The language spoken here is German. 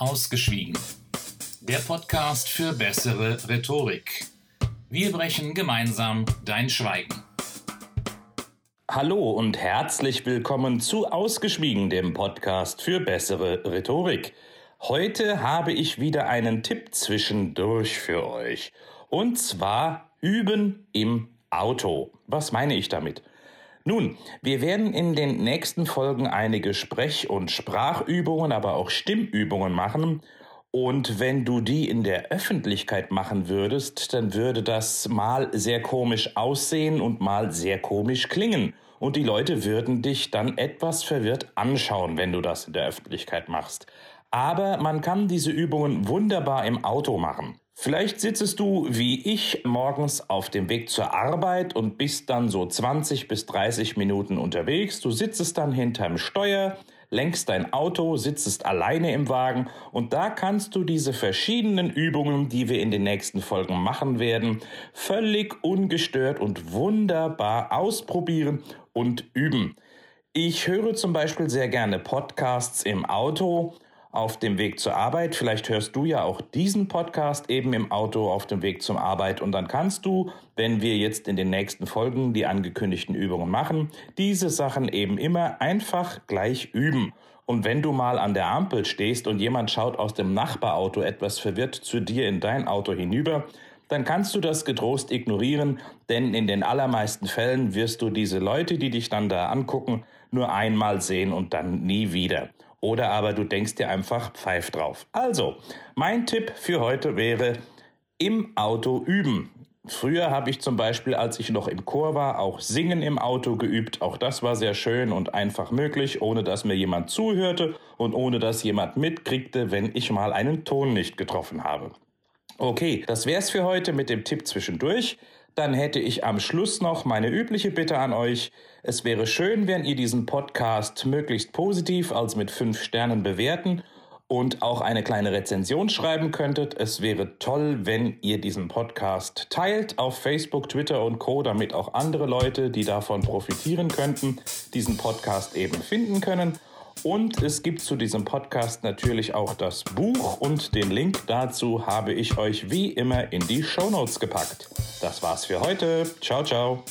Ausgeschwiegen. Der Podcast für bessere Rhetorik. Wir brechen gemeinsam dein Schweigen. Hallo und herzlich willkommen zu Ausgeschwiegen, dem Podcast für bessere Rhetorik. Heute habe ich wieder einen Tipp zwischendurch für euch. Und zwar üben im Auto. Was meine ich damit? Nun, wir werden in den nächsten Folgen einige Sprech- und Sprachübungen, aber auch Stimmübungen machen. Und wenn du die in der Öffentlichkeit machen würdest, dann würde das mal sehr komisch aussehen und mal sehr komisch klingen. Und die Leute würden dich dann etwas verwirrt anschauen, wenn du das in der Öffentlichkeit machst. Aber man kann diese Übungen wunderbar im Auto machen. Vielleicht sitzt du wie ich morgens auf dem Weg zur Arbeit und bist dann so 20 bis 30 Minuten unterwegs. Du sitzt dann hinterm Steuer, lenkst dein Auto, sitzt alleine im Wagen und da kannst du diese verschiedenen Übungen, die wir in den nächsten Folgen machen werden, völlig ungestört und wunderbar ausprobieren und üben. Ich höre zum Beispiel sehr gerne Podcasts im Auto auf dem Weg zur Arbeit. Vielleicht hörst du ja auch diesen Podcast eben im Auto auf dem Weg zur Arbeit und dann kannst du, wenn wir jetzt in den nächsten Folgen die angekündigten Übungen machen, diese Sachen eben immer einfach gleich üben. Und wenn du mal an der Ampel stehst und jemand schaut aus dem Nachbarauto etwas verwirrt zu dir in dein Auto hinüber, dann kannst du das getrost ignorieren, denn in den allermeisten Fällen wirst du diese Leute, die dich dann da angucken, nur einmal sehen und dann nie wieder. Oder aber du denkst dir einfach Pfeif drauf. Also, mein Tipp für heute wäre, im Auto üben. Früher habe ich zum Beispiel, als ich noch im Chor war, auch Singen im Auto geübt. Auch das war sehr schön und einfach möglich, ohne dass mir jemand zuhörte und ohne dass jemand mitkriegte, wenn ich mal einen Ton nicht getroffen habe. Okay, das wär's für heute mit dem Tipp zwischendurch. Dann hätte ich am Schluss noch meine übliche Bitte an euch. Es wäre schön, wenn ihr diesen Podcast möglichst positiv, als mit fünf Sternen bewerten und auch eine kleine Rezension schreiben könntet. Es wäre toll, wenn ihr diesen Podcast teilt auf Facebook, Twitter und Co, damit auch andere Leute, die davon profitieren könnten, diesen Podcast eben finden können. Und es gibt zu diesem Podcast natürlich auch das Buch und den Link dazu habe ich euch wie immer in die Show Notes gepackt. Das war's für heute. Ciao, ciao.